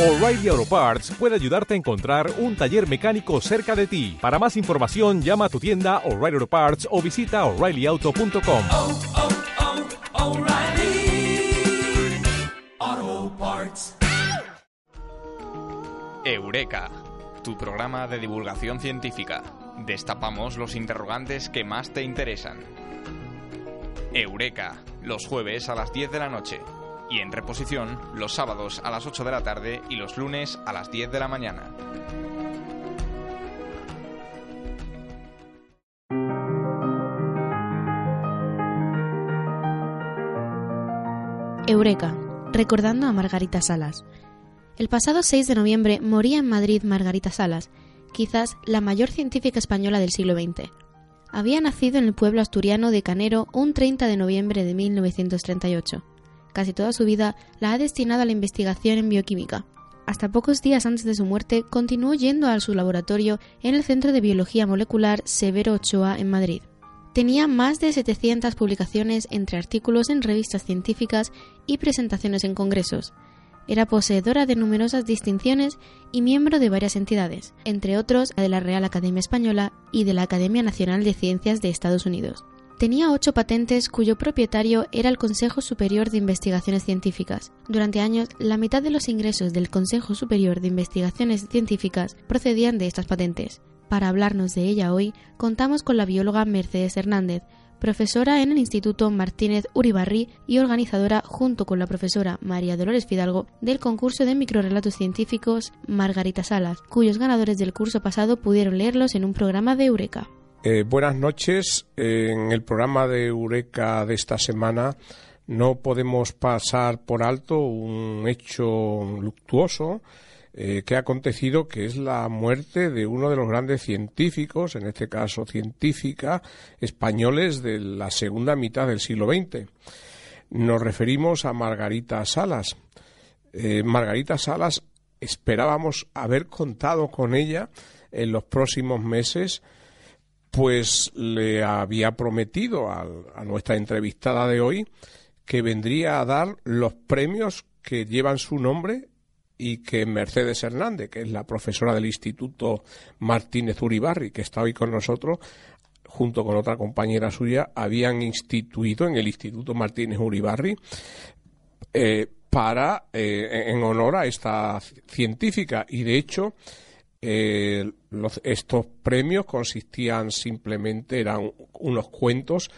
O'Reilly Auto Parts puede ayudarte a encontrar un taller mecánico cerca de ti. Para más información, llama a tu tienda O'Reilly Auto Parts o visita oreillyauto.com. oh, oh, O'Reilly Auto Parts. Eureka, tu programa de divulgación científica. Destapamos los interrogantes que más te interesan. Eureka, los jueves a las 10 de la noche. Y en reposición, los sábados a las 8 de la tarde y los lunes a las 10 de la mañana. Eureka, recordando a Margarita Salas. El pasado 6 de noviembre moría en Madrid Margarita Salas, quizás la mayor científica española del siglo XX. Había nacido en el pueblo asturiano de Canero un 30 de noviembre de 1938. Casi toda su vida la ha destinado a la investigación en bioquímica. Hasta pocos días antes de su muerte continuó yendo a su laboratorio en el Centro de Biología Molecular Severo Ochoa en Madrid. Tenía más de 700 publicaciones entre artículos en revistas científicas y presentaciones en congresos. Era poseedora de numerosas distinciones y miembro de varias entidades, entre otros de la Real Academia Española y de la Academia Nacional de Ciencias de Estados Unidos. Tenía ocho patentes cuyo propietario era el Consejo Superior de Investigaciones Científicas. Durante años, la mitad de los ingresos del Consejo Superior de Investigaciones Científicas procedían de estas patentes. Para hablarnos de ella hoy, contamos con la bióloga Mercedes Hernández, profesora en el Instituto Martínez Uribarri y organizadora, junto con la profesora María Dolores Fidalgo, del concurso de microrelatos científicos Margarita Salas, cuyos ganadores del curso pasado pudieron leerlos en un programa de Eureka. Eh, buenas noches. En el programa de Eureka de esta semana no podemos pasar por alto un hecho luctuoso eh, que ha acontecido, que es la muerte de uno de los grandes científicos, en este caso científica, españoles de la segunda mitad del siglo XX. Nos referimos a Margarita Salas. Eh, Margarita Salas esperábamos haber contado con ella en los próximos meses pues le había prometido a, a, nuestra entrevistada de hoy que vendría a dar los premios que llevan su nombre y que Mercedes Hernández, que es la profesora del Instituto Martínez Uribarri, que está hoy con nosotros, junto con otra compañera suya, habían instituido en el Instituto Martínez Uribarri eh, para eh, en honor a esta científica. Y de hecho eh, estos premios consistían simplemente, eran unos cuentos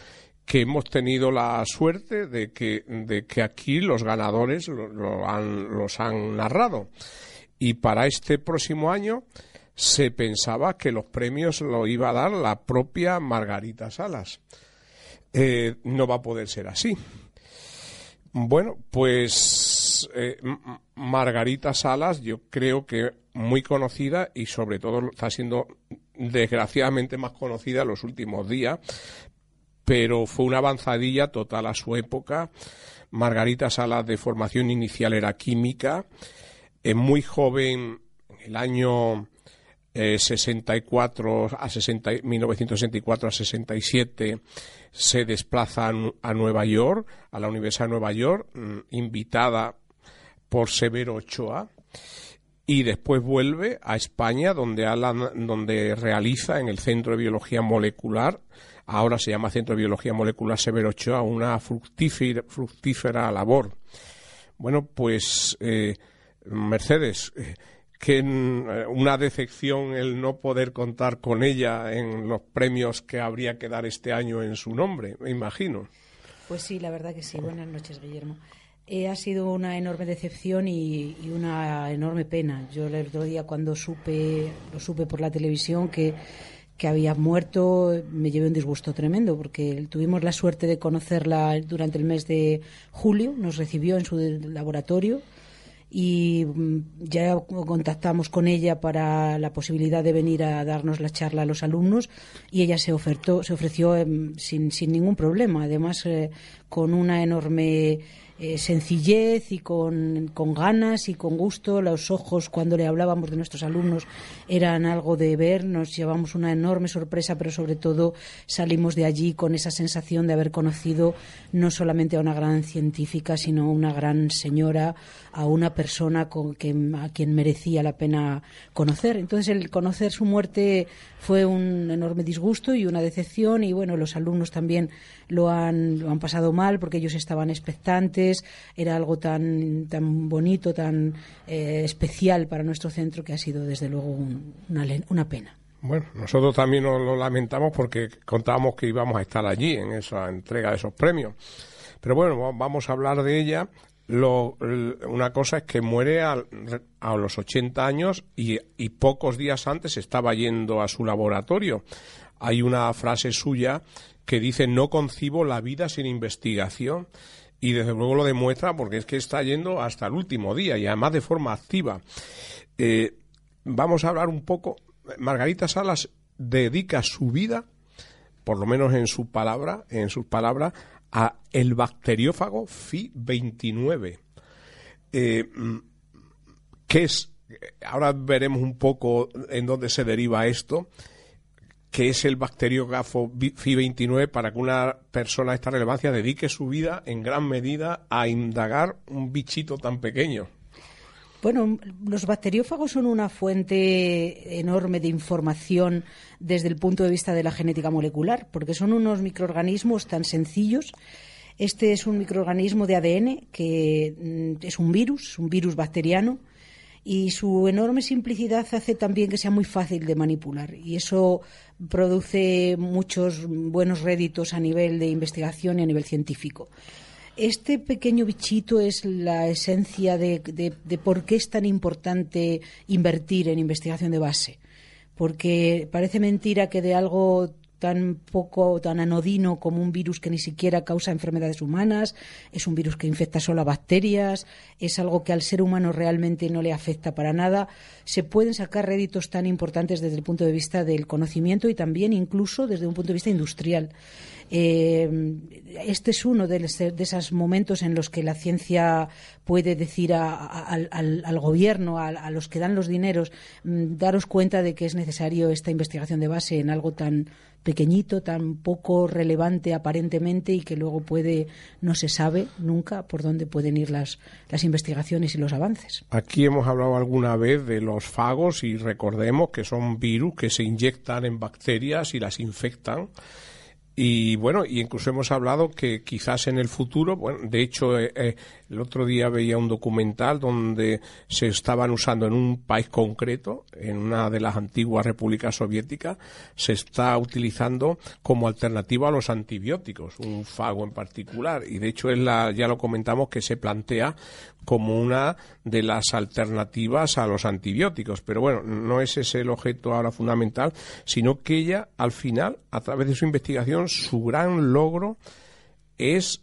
que hemos tenido la suerte de que, aquí los ganadores los han narrado. Y para este próximo año se pensaba que los premios lo iba a dar la propia Margarita Salas. Eh, no va a poder ser así. Bueno, pues eh, Margarita Salas yo creo que muy conocida y sobre todo está siendo desgraciadamente más conocida en los últimos días, pero fue una avanzadilla total a su época. Margarita Salas de formación inicial era química, eh, muy joven, en el año eh, 64 a 60, 1964 a 67 se desplaza a Nueva York, a la Universidad de Nueva York, invitada por Severo Ochoa, y después vuelve a España, donde, donde realiza en el Centro de Biología Molecular, ahora se llama Centro de Biología Molecular Severo Ochoa, una fructífera, fructífera labor. Bueno, pues eh, Mercedes, eh, que una decepción el no poder contar con ella en los premios que habría que dar este año en su nombre, me imagino. Pues sí, la verdad que sí. Buenas noches, Guillermo. Eh, ha sido una enorme decepción y, y, una enorme pena. Yo el otro día cuando supe, lo supe por la televisión que, que había muerto, me llevé un disgusto tremendo porque tuvimos la suerte de conocerla durante el mes de julio, nos recibió en su laboratorio y ya contactamos con ella para la posibilidad de venir a darnos la charla a los alumnos y ella se ofertó, se ofreció eh, sin, sin ningún problema, además eh, con una enorme eh, sencillez y con, con, ganas y con gusto. Los ojos, cuando le hablábamos de nuestros alumnos, eran algo de ver. Nos llevamos una enorme sorpresa, pero sobre todo salimos de allí con esa sensación de haber conocido no solamente a una gran científica, sino a una gran señora, a una persona con que, a quien merecía la pena conocer. Entonces, el conocer su muerte fue un enorme disgusto y una decepción. Y bueno, los alumnos también lo han, lo han pasado mal porque ellos estaban expectantes, era algo tan, tan bonito, tan eh, especial para nuestro centro que ha sido desde luego una, una pena. Bueno, nosotros también nos lo lamentamos porque contábamos que íbamos a estar allí en esa entrega de esos premios. Pero bueno, vamos a hablar de ella. Lo, una cosa es que muere a, a los 80 años y, y, pocos días antes estaba yendo a su laboratorio. Hay una frase suya que dice no concibo la vida sin investigación y desde luego lo demuestra porque es que está yendo hasta el último día y además de forma activa. Eh, vamos a hablar un poco. Margarita Salas dedica su vida, por lo menos en su palabra, en sus palabras, a el bacteriófago Phi 29. Eh, ¿Qué es? Ahora veremos un poco en dónde se deriva esto que es el bacteriógrafo FI29 para que una persona de esta relevancia dedique su vida en gran medida a indagar un bichito tan pequeño. Bueno, los bacteriófagos son una fuente enorme de información desde el punto de vista de la genética molecular, porque son unos microorganismos tan sencillos. Este es un microorganismo de ADN que mm, es un virus, un virus bacteriano, y su enorme simplicidad hace también que sea muy fácil de manipular y eso produce muchos buenos réditos a nivel de investigación y a nivel científico. Este pequeño bichito es la esencia de, por qué es tan importante invertir en investigación de base porque parece mentira que de algo tan poco, tan anodino como un virus que ni siquiera causa enfermedades humanas, es un virus que infecta solo a bacterias, es algo que al ser humano realmente no le afecta para nada. Se pueden sacar réditos tan importantes desde el punto de vista del conocimiento y también incluso desde un punto de vista industrial. Eh, este es uno de, esos momentos en los que la ciencia puede decir al, gobierno, a, los que dan los dineros, mm, daros cuenta de que es necesario esta investigación de base en algo tan pequeñito, tan poco relevante aparentemente y que luego puede, no se sabe nunca por dónde pueden ir las, las investigaciones y los avances. Aquí hemos hablado alguna vez de los fagos y recordemos que son virus que se inyectan en bacterias y las infectan y bueno, y incluso hemos hablado que quizás en el futuro, bueno, de hecho, eh, eh, el otro día veía un documental donde se estaban usando en un país concreto, en una de las antiguas repúblicas soviéticas, se está utilizando como alternativa a los antibióticos, un fago en particular. Y de hecho, es la, ya lo comentamos que se plantea como una de las alternativas a los antibióticos. Pero bueno, no es ese el objeto ahora fundamental, sino que ella, al final, a través de su investigación, su gran logro es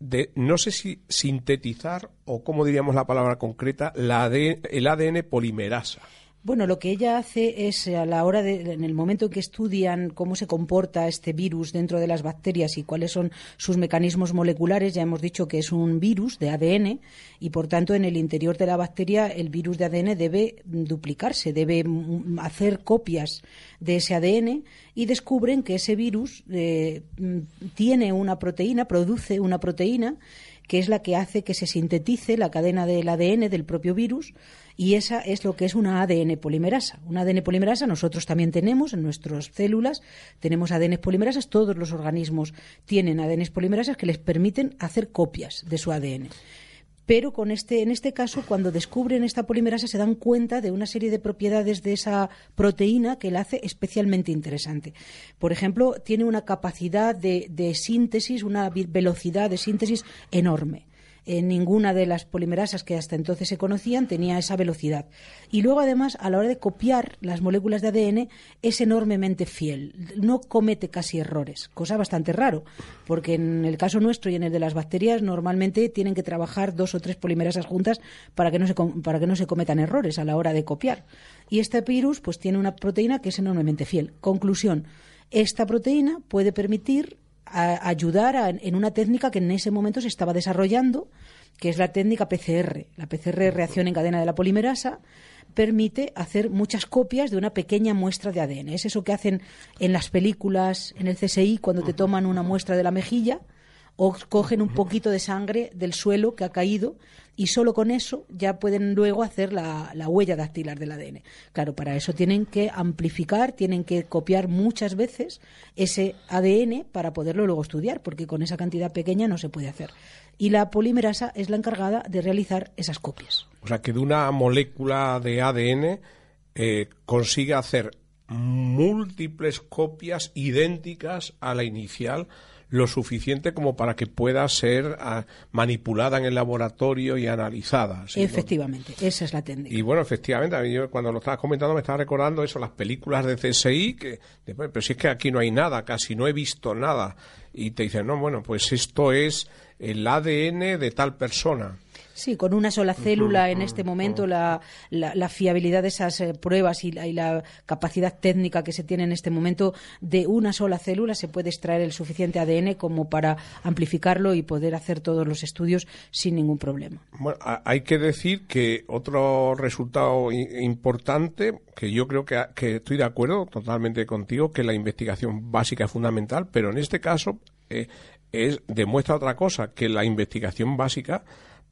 de, no sé si sintetizar o, como diríamos la palabra concreta, la el ADN polimerasa. Bueno, lo que ella hace es a la hora de, en el momento en que estudian cómo se comporta este virus dentro de las bacterias y cuáles son sus mecanismos moleculares, ya hemos dicho que es un virus de ADN y por tanto en el interior de la bacteria el virus de ADN debe duplicarse, debe hacer copias de ese ADN y descubren que ese virus eh, tiene una proteína, produce una proteína que es la que hace que se sintetice la cadena del ADN del propio virus y esa es lo que es una ADN polimerasa. Una ADN polimerasa nosotros también tenemos en nuestras células, tenemos ADN polimerasas, todos los organismos tienen ADN polimerasas que les permiten hacer copias de su ADN. Pero con este, en este caso, cuando descubren esta polimerasa, se dan cuenta de una serie de propiedades de esa proteína que la hace especialmente interesante. Por ejemplo, tiene una capacidad de síntesis, una velocidad de síntesis enorme en ninguna de las polimerasas que hasta entonces se conocían tenía esa velocidad. Y luego, además, a la hora de copiar las moléculas de ADN, es enormemente fiel. No comete casi errores, cosa bastante raro, porque en el caso nuestro y en el de las bacterias, normalmente tienen que trabajar dos o tres polimerasas juntas para que no se, para que no se cometan errores a la hora de copiar. Y este virus, pues, tiene una proteína que es enormemente fiel. Conclusión. Esta proteína puede permitir a- ayudar a- en una técnica que en ese momento se estaba desarrollando, que es la técnica PCR. La PCR, reacción en cadena de la polimerasa, permite hacer muchas copias de una pequeña muestra de ADN. Es eso que hacen en las películas, en el CSI, cuando te toman una muestra de la mejilla o cogen un poquito de sangre del suelo que ha caído y solo con eso ya pueden luego hacer la, la huella dactilar del ADN. Claro, para eso tienen que amplificar, tienen que copiar muchas veces ese ADN para poderlo luego estudiar, porque con esa cantidad pequeña no se puede hacer. Y la polimerasa es la encargada de realizar esas copias. O sea, que de una molécula de ADN eh, consigue hacer múltiples copias idénticas a la inicial, lo suficiente como para que pueda ser ah, manipulada en el laboratorio y analizada. ¿sí? Efectivamente, esa es la técnica. Y bueno, efectivamente, a mí yo cuando lo estabas comentando me estaba recordando eso, las películas de CSI, que, después, pero si es que aquí no hay nada, casi no he visto nada. Y te dicen, no, bueno, pues esto es el ADN de tal persona. Sí, con una sola célula en este momento la, la, la fiabilidad de esas eh, pruebas y la, y la capacidad técnica que se tiene en este momento de una sola célula se puede extraer el suficiente ADN como para amplificarlo y poder hacer todos los estudios sin ningún problema. Bueno, hay que decir que otro resultado importante, que yo creo que, que estoy de acuerdo totalmente contigo, que la investigación básica es fundamental, pero en este caso eh, es, demuestra otra cosa, que la investigación básica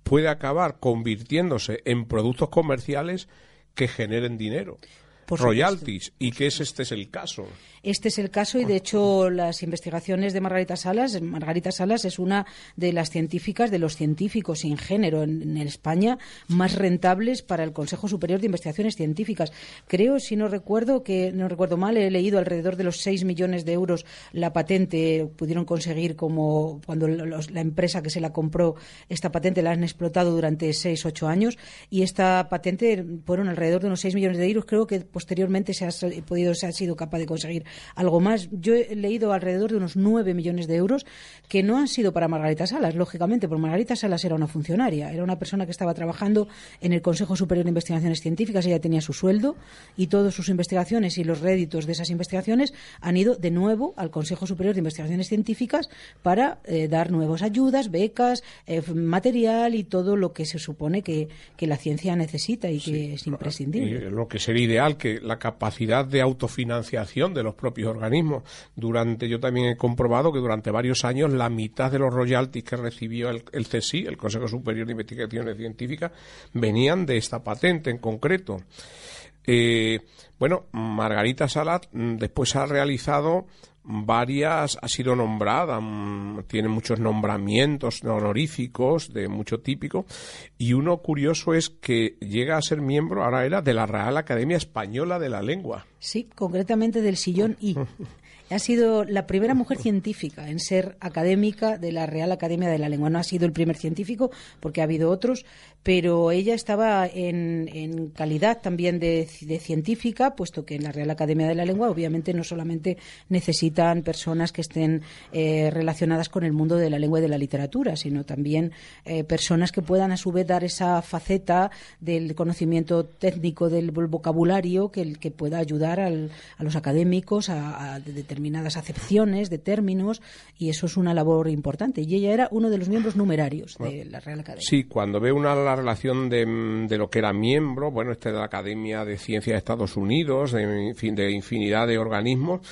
puede acabar convirtiéndose en productos comerciales que generen dinero. Por supuesto. royalties, y que es, este es el caso. Este es el caso y, de hecho, las investigaciones de Margarita Salas, Margarita Salas es una de las científicas, de los científicos sin género en, en España más rentables para el Consejo Superior de Investigaciones Científicas. Creo, si no recuerdo, que no recuerdo mal, he leído alrededor de los 6 millones de euros la patente pudieron conseguir como cuando los- la empresa que se la compró esta patente la han explotado durante 6, 8 años y esta patente fueron alrededor de unos 6 millones de euros. Creo que posteriormente se ha podido, se ha sido capaz de conseguir algo más. Yo he leído alrededor de unos 9 millones de euros que no han sido para Margarita Salas, lógicamente, porque Margarita Salas era una funcionaria, era una persona que estaba trabajando en el Consejo Superior de Investigaciones Científicas, ella tenía su sueldo y todas sus investigaciones y los réditos de esas investigaciones han ido de nuevo al Consejo Superior de Investigaciones Científicas para eh, dar nuevas ayudas, becas, eh, material y todo lo que se supone que, que la ciencia necesita y que es imprescindible. Lo que sería ideal que la capacidad de autofinanciación de los propios organismos. Durante yo también he comprobado que durante varios años la mitad de los royalties que recibió el, el CSI el Consejo Superior de Investigaciones Científicas venían de esta patente en concreto. Eh, bueno Margarita Salat mm, después ha realizado varias ha sido nombrada mm, tiene muchos nombramientos honoríficos de mucho típico y uno curioso es que llega a ser miembro ahora era de la Real Academia Española de la Lengua Sí, concretamente del sillón I. Ha sido la primera mujer científica en ser académica de la Real Academia de la Lengua. No ha sido el primer científico, porque ha habido otros, pero ella estaba en, calidad también de, científica, puesto que en la Real Academia de la Lengua obviamente no solamente necesitan personas que estén eh, relacionadas con el mundo de la lengua y de la literatura, sino también eh, personas que puedan a su vez dar esa faceta del conocimiento técnico del vocabulario que, pueda ayudar al- a los académicos a, a determinadas acepciones de términos y eso es una labor importante. Y ella era uno de los miembros numerarios de la Real Academia. Sí, cuando ve una la relación de, de lo que era miembro, bueno, este de la Academia de Ciencias de Estados Unidos, de, en fin, de infinidad de organismos,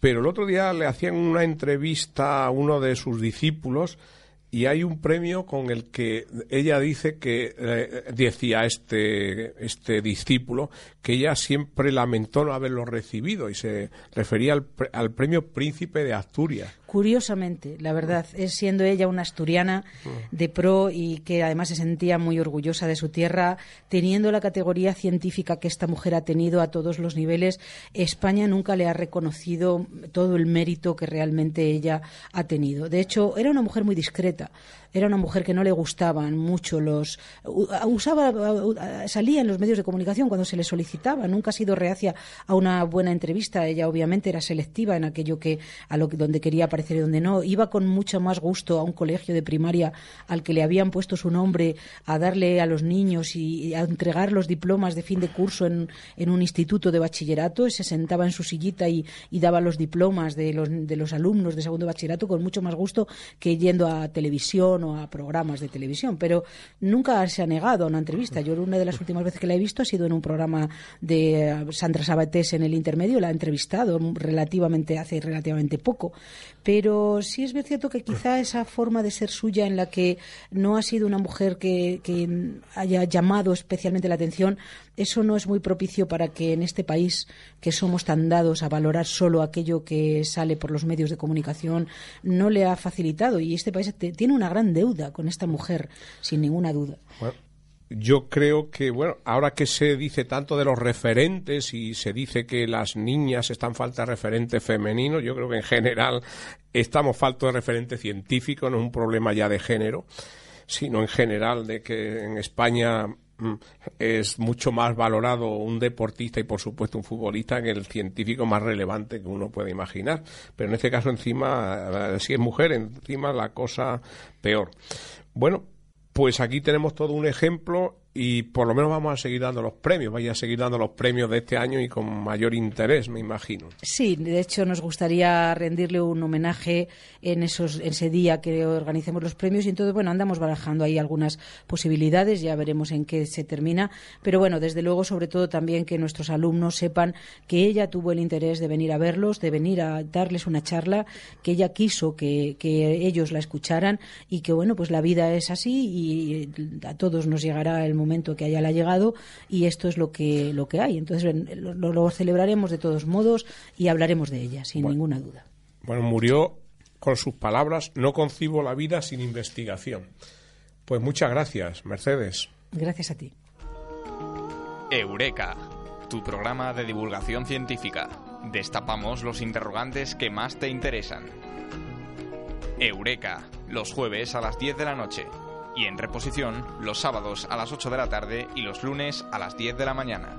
pero el otro día le hacían una entrevista a uno de sus discípulos y hay un premio con el que ella dice que eh, decía este este discípulo que ella siempre lamentó no haberlo recibido y se refería al, al premio Príncipe de Asturias. Curiosamente, la verdad, es siendo ella una asturiana de pro y que además se sentía muy orgullosa de su tierra, teniendo la categoría científica que esta mujer ha tenido a todos los niveles, España nunca le ha reconocido todo el mérito que realmente ella ha tenido. De hecho, era una mujer muy discreta. Era una mujer que no le gustaban mucho los usaba salía en los medios de comunicación cuando se le solicitaba, nunca ha sido reacia a una buena entrevista, ella obviamente era selectiva en aquello que a lo que donde quería aparecer y dónde no. Iba con mucho más gusto a un colegio de primaria al que le habían puesto su nombre, a darle a los niños y, a entregar los diplomas de fin de curso en, en un instituto de bachillerato. Se sentaba en su sillita y, y daba los diplomas de los, de los alumnos de segundo bachillerato con mucho más gusto que yendo a televisión a programas de televisión. Pero nunca se ha negado a una entrevista. Yo una de las últimas veces que la he visto ha sido en un programa de eh, Sandra Sabatés en el intermedio. La ha entrevistado relativamente hace relativamente poco. Pero sí es cierto que quizá esa forma de ser suya en la que no ha sido una mujer que, que haya llamado especialmente la atención, eso no es muy propicio para que en este país, que somos tan dados a valorar solo aquello que sale por los medios de comunicación, no le ha facilitado. Y este país tiene una gran deuda con esta mujer, sin ninguna duda. yo creo que, bueno, ahora que se dice tanto de los referentes y se dice que las niñas están falta de referentes femeninos, yo creo que en general estamos faltos de referente científico, no es un problema ya de género, sino en general de que en España es mucho más valorado un deportista y por supuesto un futbolista que el científico más relevante que uno puede imaginar. Pero en este caso encima, si es mujer, encima la cosa peor. Bueno, pues aquí tenemos todo un ejemplo y por lo menos vamos a seguir dando los premios, vaya a seguir dando los premios de este año y con mayor interés, me imagino. Sí, de hecho nos gustaría rendirle un homenaje en esos ese día que organicemos los premios y entonces bueno, andamos barajando ahí algunas posibilidades, ya veremos en qué se termina, pero bueno, desde luego sobre todo también que nuestros alumnos sepan que ella tuvo el interés de venir a verlos, de venir a darles una charla, que ella quiso que, que ellos la escucharan y que bueno, pues la vida es así y a todos nos llegará el momento momento que haya la llegado y esto es lo que, lo que hay. Entonces lo, celebraremos de todos modos y hablaremos de ella, sin ninguna duda. Bueno, murió con sus palabras, no concibo la vida sin investigación. Pues muchas gracias, Mercedes. Gracias a ti. Eureka, tu programa de divulgación científica. Destapamos los interrogantes que más te interesan. Eureka, los jueves a las 10 de la noche y en reposición los sábados a las 8 de la tarde y los lunes a las 10 de la mañana.